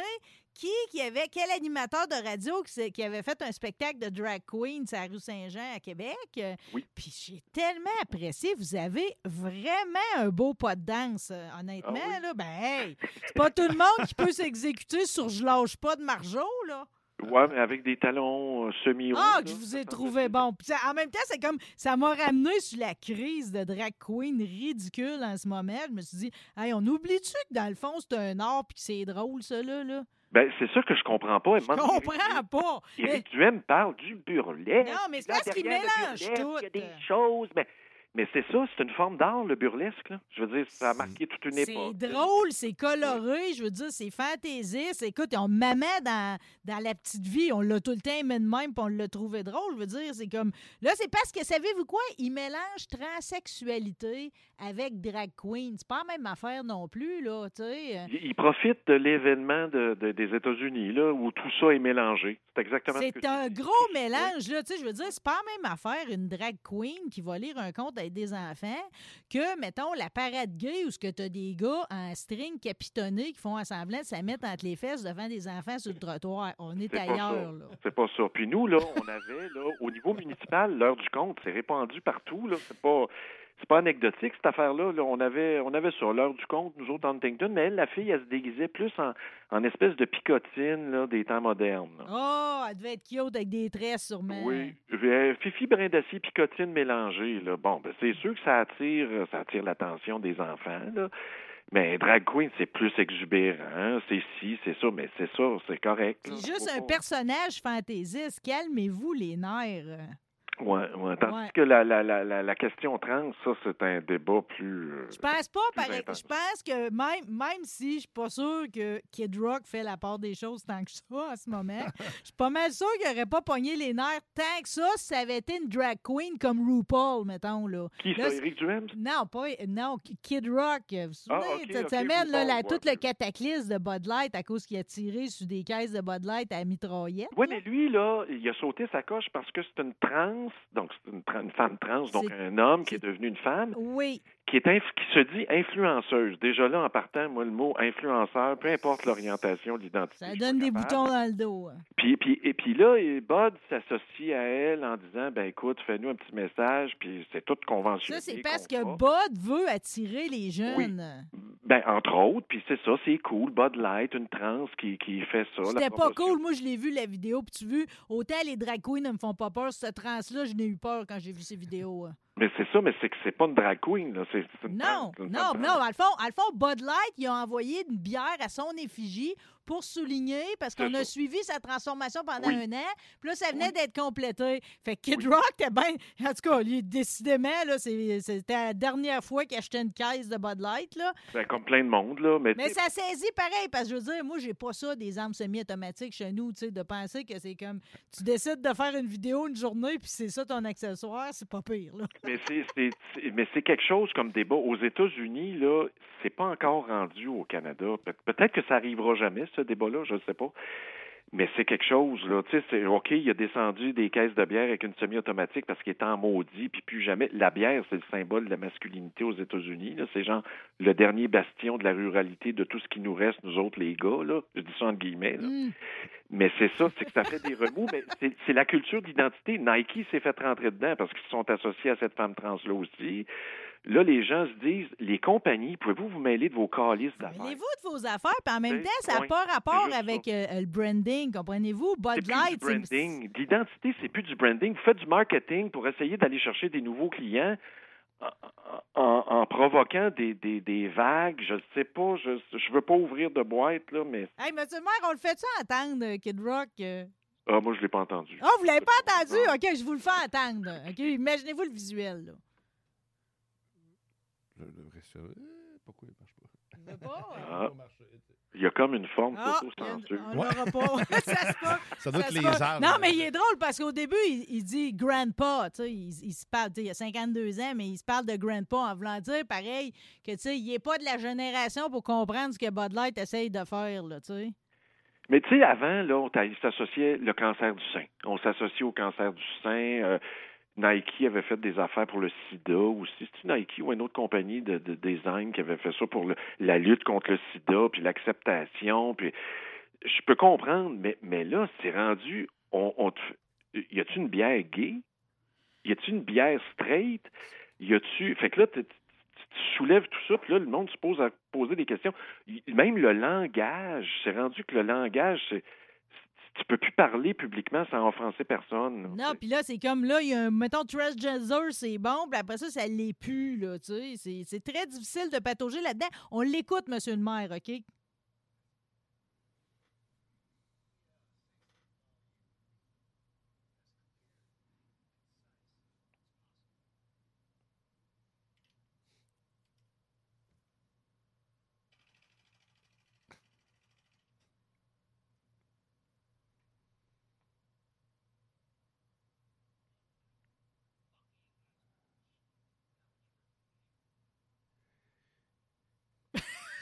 qui, qui avait, quel animateur de radio qui, avait fait un spectacle de drag queen à la rue Saint-Jean à Québec. Euh, Oui. Puis j'ai tellement apprécié. Vous avez vraiment un beau pas de danse, euh, honnêtement. Ah oui? là. Ben, hey, c'est pas tout le monde qui peut s'exécuter sur Je lâche pas de Marjo, là. Ouais, mais avec des talons euh, semi-hauts. Ah, que je vous ai trouvé bon. Puis en même temps, c'est comme ça m'a ramené sur la crise de drag queen ridicule en ce moment. Je me suis dit, hey, on oublie-tu que dans le fond, c'est un art puis que c'est drôle, ça, là? là? Ben, c'est ça que je comprends pas. Je comprends pas. Mais- Éric Duhem parle du burlesque. Non, mais c'est parce qu'il mélange tout. Il y a des choses, mais, mais c'est ça, c'est une forme d'art, le burlesque. Là. Je veux dire, ça a marqué toute une C'est époque. drôle, c'est coloré, je veux dire, c'est fantaisiste. Écoute, on maman dans, dans la petite vie, on l'a tout le temps aimé de même, puis on l'a trouvé drôle. Je veux dire, c'est comme. Là, c'est parce que, savez-vous quoi? Ils mélangent transsexualité avec drag queen. C'est pas la même affaire non plus, là, tu sais. Il, il profite de l'événement de, de- des États-Unis, là, où tout ça est mélangé. C'est exactement C'est un gros mélange, là. Tu sais, je veux dire, c'est pas la même affaire, une drag queen qui va lire un conte avec des enfants, que, mettons, la parade gay où ce que t'as des gars en string capitonné qui font un semblant de se mettre entre les fesses devant des enfants sur le trottoir. On est, pas ailleurs, là. C'est pas ça. Puis nous, là, on avait, là, au niveau municipal, l'heure du compte, c'est répandu partout, là. C'est pas. C'est pas anecdotique, cette affaire-là. là. On, avait, on avait ça, l'heure du compte, nous autres, Huntington, mais elle, la fille, elle se déguisait plus en, en espèce de picotine là, des temps modernes. là. Oh, elle devait être cute avec des tresses, sûrement. Oui. Euh, Fifi brin d'acier, picotine mélangée. Là. Bon, ben, c'est sûr que ça attire, ça attire l'attention des enfants. Là. Mais drag queen, c'est plus exubérant. C'est ci, c'est ça, mais c'est ça, c'est correct. C'est juste un personnage fantaisiste. Calmez-vous les nerfs. Ouais, ouais. Tandis Ouais. que la, la, la, la, la question trans, ça, c'est un débat plus. euh, Je pense pas, pareil. intense. Je pense que même, même si je suis pas sûr que Kid Rock fait la part des choses tant que ça en ce moment, [LAUGHS] je suis pas mal sûr qu'il aurait pas pogné les nerfs tant que ça si ça avait été une drag queen comme RuPaul, mettons. Là. Qui, Là, ça, Eric Duhem? Non, pas non, Kid Rock. Vous vous souvenez, Ah, ok, cette semaine, là, la- tout le cataclysme de Bud Light à cause qu'il a tiré sur des caisses de Bud Light à mitraillette. Oui, mais lui, là, il a sauté sa coche parce que c'est une trans, donc c'est une, une femme trans, donc un homme qui est devenu une femme, Oui. Qui, est inf- qui se dit influenceuse. Déjà là, en partant, moi, le mot influenceur, peu importe l'orientation, l'identité. Ça donne des capable. boutons dans le dos. hein. Puis, puis, et puis là, et Bud s'associe à elle en disant, ben écoute, fais-nous un petit message, puis c'est tout conventionné. Ça, c'est parce que. Bud veut attirer les jeunes. Ben, entre autres, puis c'est ça, c'est cool. Bud Light, une trans qui, qui fait ça. C'était pas cool. Moi, je l'ai vu, la vidéo. Puis tu vu, autant les drag queens ne me font pas peur. Cette trans-là, je n'ai eu peur quand j'ai vu ces vidéos. Mais c'est ça, mais c'est que c'est pas une drag queen, là. C'est Non, une non, non. trans. À le, fond, à le fond, Bud Light, il a envoyé une bière à son effigie pour souligner, parce qu'on a suivi sa transformation pendant Oui. un an. Puis là, ça venait Oui. d'être complété. Fait que Kid Oui. Rock, t'es bien. En tout cas, lui, décidément, c'était la dernière fois qu'il achetait une caisse de Bud Light. Là. Ben, comme plein de monde, là. Mais, ça saisit pareil, parce que je veux dire, moi, j'ai pas ça des armes semi-automatiques chez nous, tu sais, de penser que c'est comme tu décides de faire une vidéo une journée, puis c'est ça ton accessoire, c'est pas pire, là. mais c'est- c'est c'est- mais c'est quelque chose comme débat. Aux États-Unis, là, c'est pas encore rendu au Canada. Pe- Peut-être que ça arrivera jamais, ce débat-là, je ne sais pas. Mais c'est quelque chose, là. Tu sais, c'est OK, il a descendu des caisses de bière avec une semi-automatique parce qu'il était en maudit, puis plus jamais. La bière, c'est le symbole de la masculinité aux États-Unis. C'est genre le dernier bastion de la ruralité de tout ce qui nous reste, nous autres, les gars, là. Je dis ça entre guillemets, là. Hmm. Mais c'est ça, c'est que ça fait des remous, mais c'est- c'est la culture d'identité. Nike s'est fait rentrer dedans parce qu'ils sont associés à cette femme trans-là aussi. Là, les gens se disent, les compagnies, pouvez-vous vous mêler de vos calices d'affaires? Mêlez-vous de vos affaires, puis en même temps, ça n'a pas rapport avec euh, le branding, comprenez-vous? C'est Bud plus Light, du c'est- branding. L'identité, c'est plus du branding. Vous faites du marketing pour essayer d'aller chercher des nouveaux clients en, provoquant des, des, des vagues. Je ne sais pas, je ne veux pas ouvrir de boîte, là, mais Hey, monsieur le maire, on le fait-tu entendre, euh, Kid Rock? euh? ah, moi, je ne l'ai pas entendu. Ah, vous l'avez pas entendu? OK, je vous le fais entendre. OK, imaginez-vous le visuel, là. Je devrais. Euh, Pourquoi il marche pas? Vous voulez pas? Ah. Il y a comme une forme Ah, d'autocensure. on l'aura pas. [LAUGHS] ça se peut. [LAUGHS] Ça doit Ça être les arbres. Non, mais il est drôle parce qu'au début, il, il dit grandpa. Tu sais, il, il se parle, tu sais, il a 52 ans, mais il se parle de grandpa en voulant dire, pareil, que tu sais, il n'est pas de la génération pour comprendre ce que Bud Light essaye de faire, là, tu sais. Mais tu sais, avant, là, on t'a- il s'associait le cancer du sein. On s'associe au cancer du sein. euh, Nike avait fait des affaires pour le sida aussi. C'est Nike ou une autre compagnie de, de design qui avait fait ça pour la lutte contre le sida, puis l'acceptation. Puis je peux comprendre, mais, là, c'est rendu. On, te y a-tu une bière gay? Y a-tu une bière straight? Y a-tu. Fait que là, tu soulèves tout ça, puis là, le monde se pose à poser des questions. Même le langage, c'est rendu que le langage, c'est. Tu peux plus parler publiquement sans offenser personne. là. Non, puis là, c'est comme là, il y a un, mettons, transgender, c'est bon, puis après ça, ça l'est plus, là, tu sais. C'est très difficile de patauger là-dedans. On l'écoute, monsieur le maire, OK?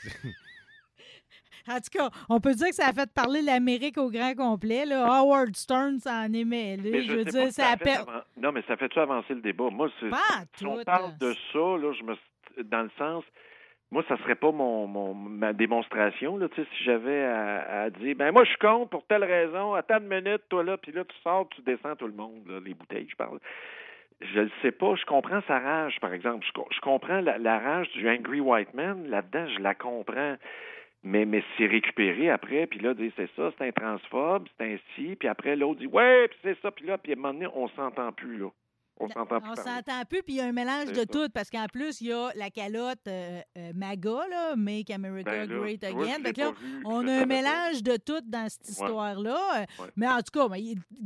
[LAUGHS] En tout cas, on peut dire que ça a fait parler l'Amérique au grand complet. Là. Howard Stern s'en est mêlé. Mais Je, je veux sais dire, pas si ça a fait per- avan- Non, mais ça fait-tu avancer le débat? Moi, si on parle de ça, là, je me dans le sens moi, ça serait pas mon, mon ma démonstration, là, si j'avais à, à dire ben moi je suis contre pour telle raison, attends une minute, toi là, puis là, tu sors, tu descends tout le monde, là, les bouteilles, je parle. Je le sais pas, je comprends sa rage, par exemple. Je, co- je comprends la, rage du Angry White Man, là-dedans, je la comprends. Mais, mais c'est récupéré après, puis là, dire c'est ça, c'est un transphobe, c'est ainsi, puis après l'autre dit ouais, puis c'est ça, puis là, puis à un moment donné, on s'entend plus, là. On s'entend plus On s'entend plus, puis il y a un mélange de ça. tout, parce qu'en plus, il y a la calotte euh, euh, MAGA, là, Make America Ben là, Great vois, Again. que là, vu, on a un pas. mélange de tout dans cette histoire-là. Euh, Ouais. Mais en tout cas,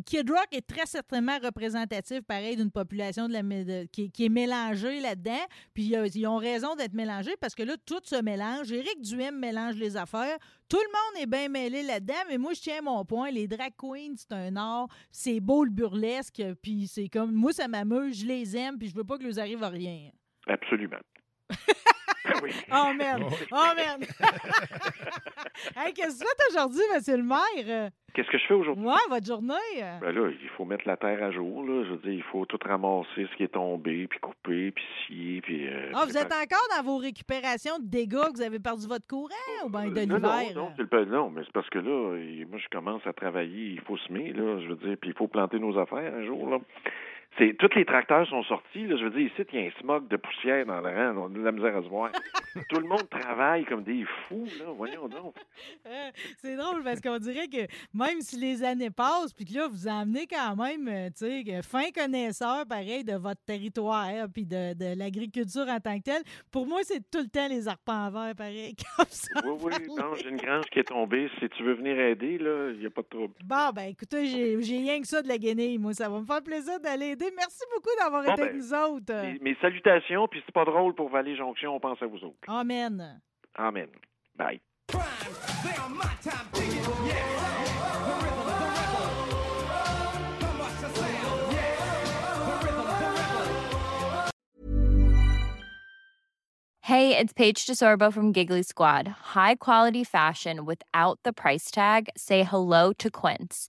Kid Rock est très certainement représentatif, pareil, d'une population de la, mé- de- qui, qui est mélangée là-dedans. Puis euh, ils ont raison d'être mélangés, parce que là, tout se mélange. Éric Duhem mélange les affaires. Tout le monde est bien mêlé là-dedans, mais moi, je tiens mon point. Les drag queens, c'est un art. C'est beau le burlesque, puis c'est comme... Moi, ça m'amuse, je les aime, puis je veux pas que leur arrive à rien. Absolument. [LAUGHS] Ben oui. Oh merde! Oh merde! [LAUGHS] hey, qu'est-ce que tu fais aujourd'hui, monsieur le maire? Qu'est-ce que je fais aujourd'hui? Ouais, votre journée? euh. Ben là, il faut mettre la terre à jour. Là. Je veux dire, il faut tout ramasser ce qui est tombé, puis couper, puis scier, puis... euh, Ah, vous êtes encore dans vos récupérations de dégâts que vous avez perdu votre courant ou bien de Euh, non, l'hiver? Non, non, non, mais c'est parce que là, moi, je commence à travailler, il faut semer, là, je veux dire, puis il faut planter nos affaires un jour, là. C'est, tous les tracteurs sont sortis, là, je veux dire, ici, il y a un smog de poussière dans le rang, on a de la misère à se voir. [LAUGHS] Tout le monde travaille comme des fous, là, voyons donc. [LAUGHS] Euh, c'est drôle parce qu'on dirait que même si les années passent, puis que là, vous emmenez quand même, euh, tu sais, fin connaisseur, pareil, de votre territoire, puis de, de l'agriculture en tant que telle. Pour moi, c'est tout le temps les arpents verts, pareil, [LAUGHS] comme ça. Oui, oui, non, j'ai une grange qui est tombée, si tu veux venir aider, là, il n'y a pas de trouble. Bon, ben écoutez, j'ai j'ai rien que ça de la guenille. Moi, ça va me faire plaisir d'aller aider. Merci beaucoup d'avoir Bon, été ben, avec nous autres. Mes, mes salutations, puis c'est pas drôle pour Vallée Jonction, on pense à vous autres. Amen. Amen. Bye. Hey, it's Paige DeSorbo from Giggly Squad. High quality fashion without the price tag. Say hello to Quince.